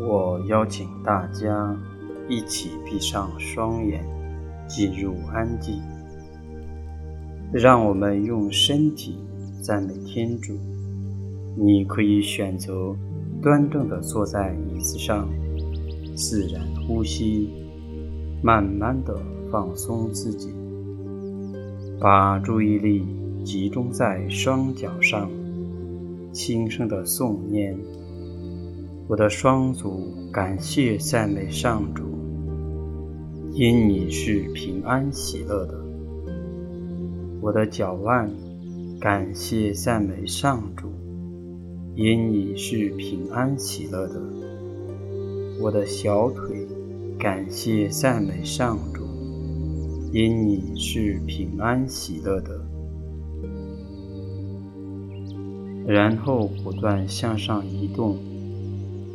我邀请大家一起闭上双眼，进入安静。让我们用身体赞美天主。你可以选择端正地坐在椅子上，自然呼吸，慢慢地放松自己，把注意力集中在双脚上，轻声地诵念：我的双足感谢赞美上主，因你是平安喜乐的。我的脚腕，感谢赞美上主，因你是平安喜乐的；我的小腿，感谢赞美上主，因你是平安喜乐的。然后不断向上移动，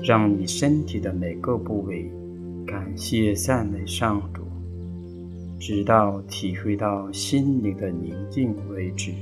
让你身体的每个部位感谢赞美上主。直到体会到心灵的宁静为止。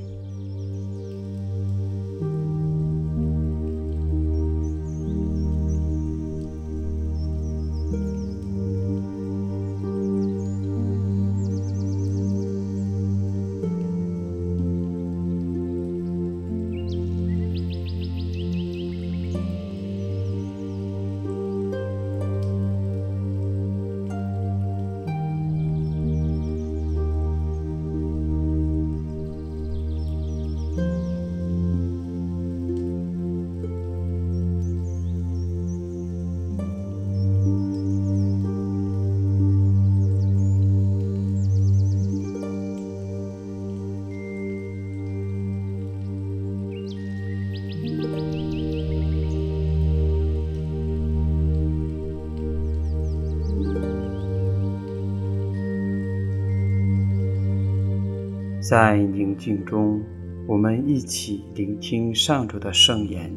在宁静中，我们一起聆听上主的圣言。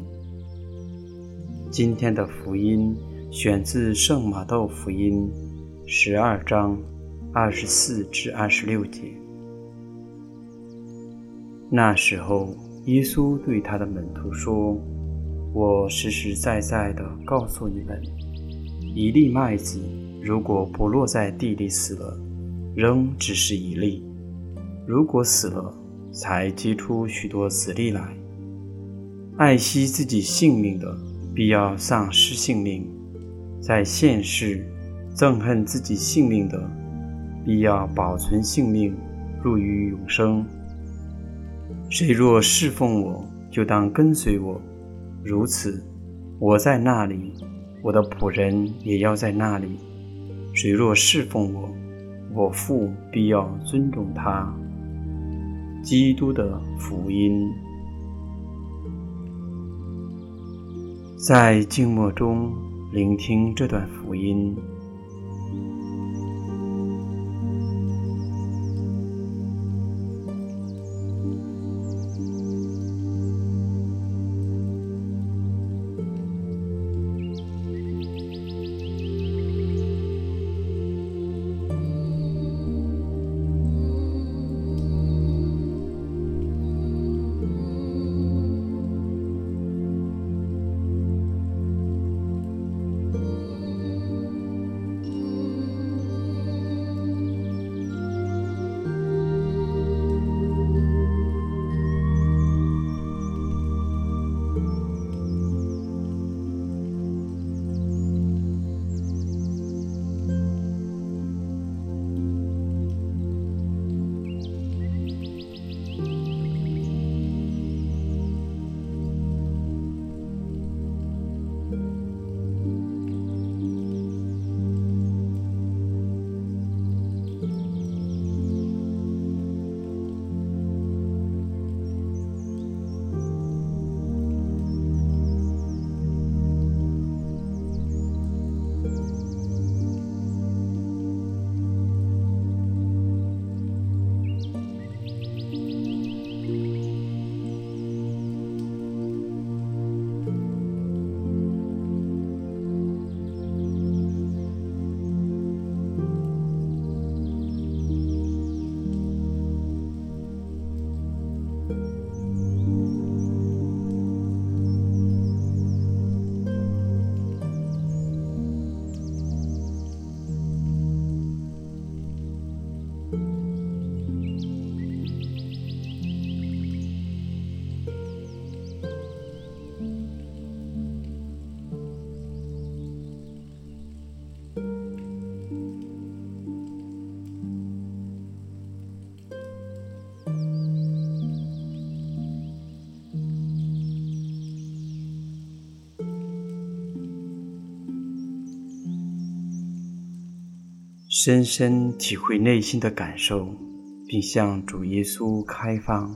今天的福音选自圣马窦福音十二章二十四至二十六节。那时候，耶稣对他的门徒说：“我实实在在的告诉你们，一粒麦子如果不落在地里死了，仍只是一粒。”如果死了，才结出许多子粒来。爱惜自己性命的，必要丧失性命；在现世憎恨自己性命的，必要保存性命，入于永生。谁若侍奉我，就当跟随我。如此，我在那里，我的仆人也要在那里。谁若侍奉我，我父必要尊重他。基督的福音，在静默中聆听这段福音。深深体会内心的感受，并向主耶稣开放。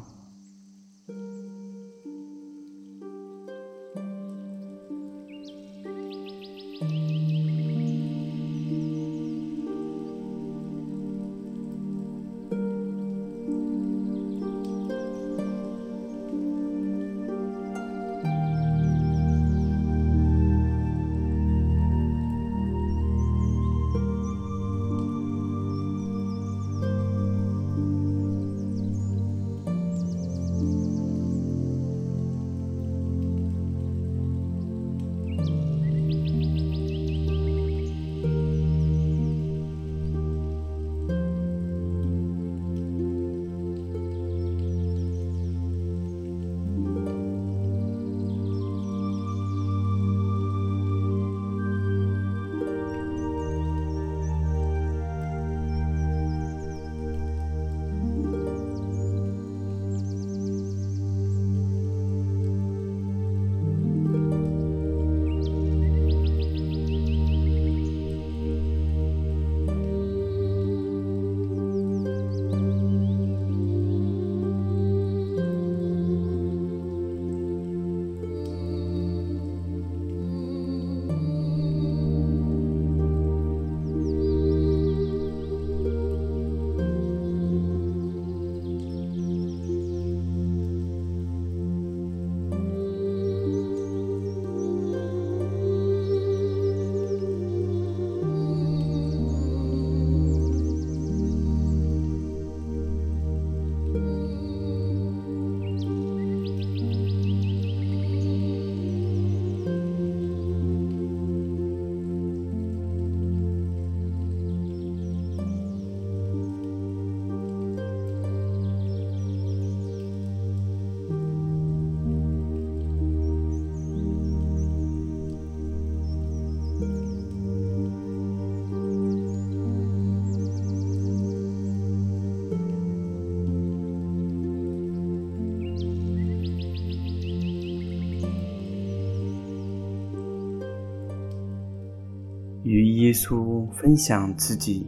耶稣分享自己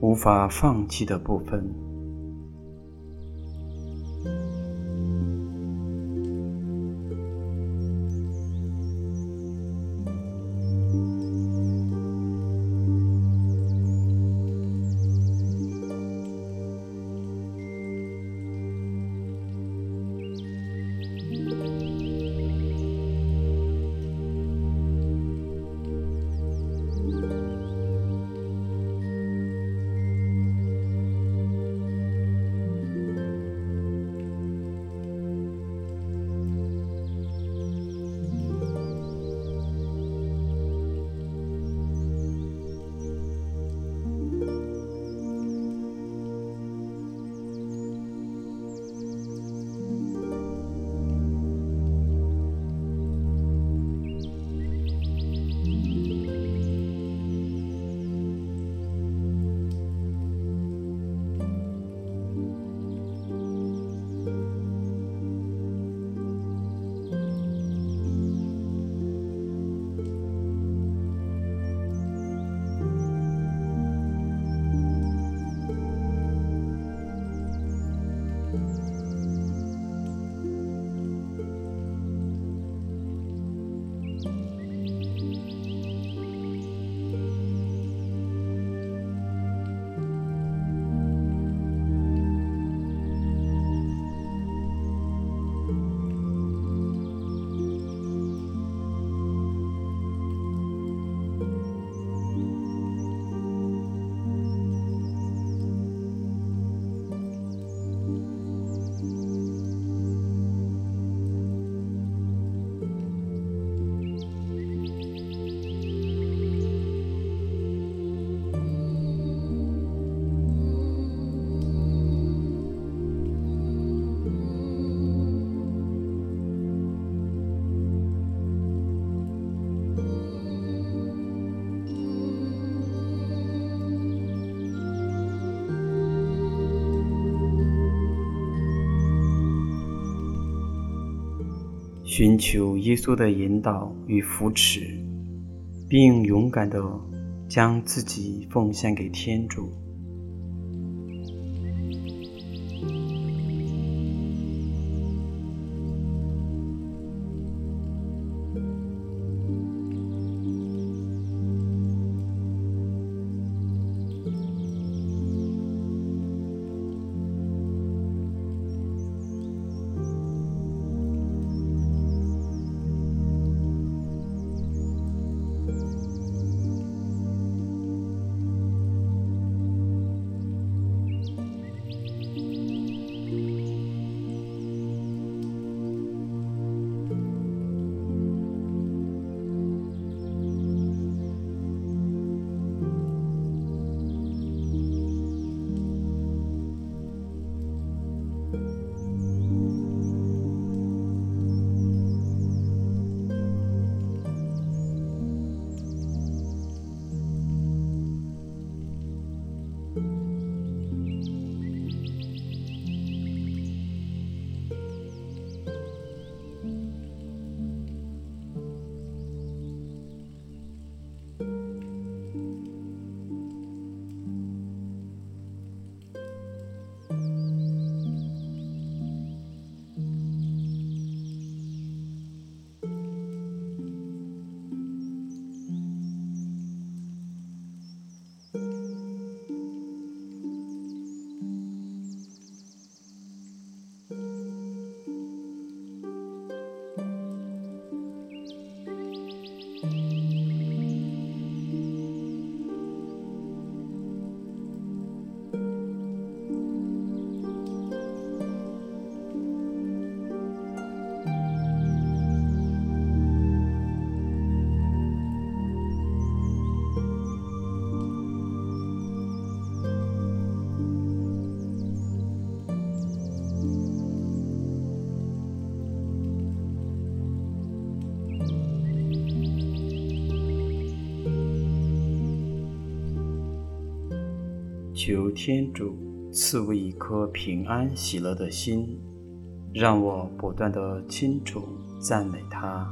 无法放弃的部分。寻求耶稣的引导与扶持，并勇敢地将自己奉献给天主。求天主赐我一颗平安喜乐的心，让我不断的清楚赞美他。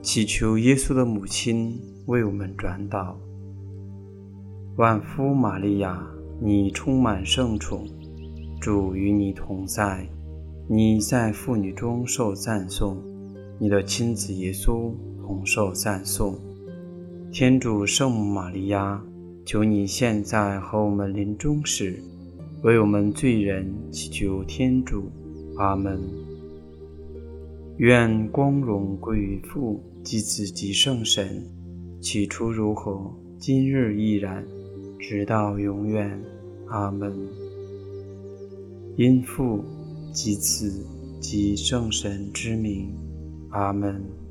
祈求耶稣的母亲为我们转导。万福玛利亚，你充满圣宠，主与你同在，你在妇女中受赞颂。你的亲子耶稣同受赞颂，天主圣母玛利亚，求你现在和我们临终时，为我们罪人祈求天主。阿门。愿光荣归于父及子及圣神，起初如何，今日亦然，直到永远。阿门。因父及子及圣神之名。阿门。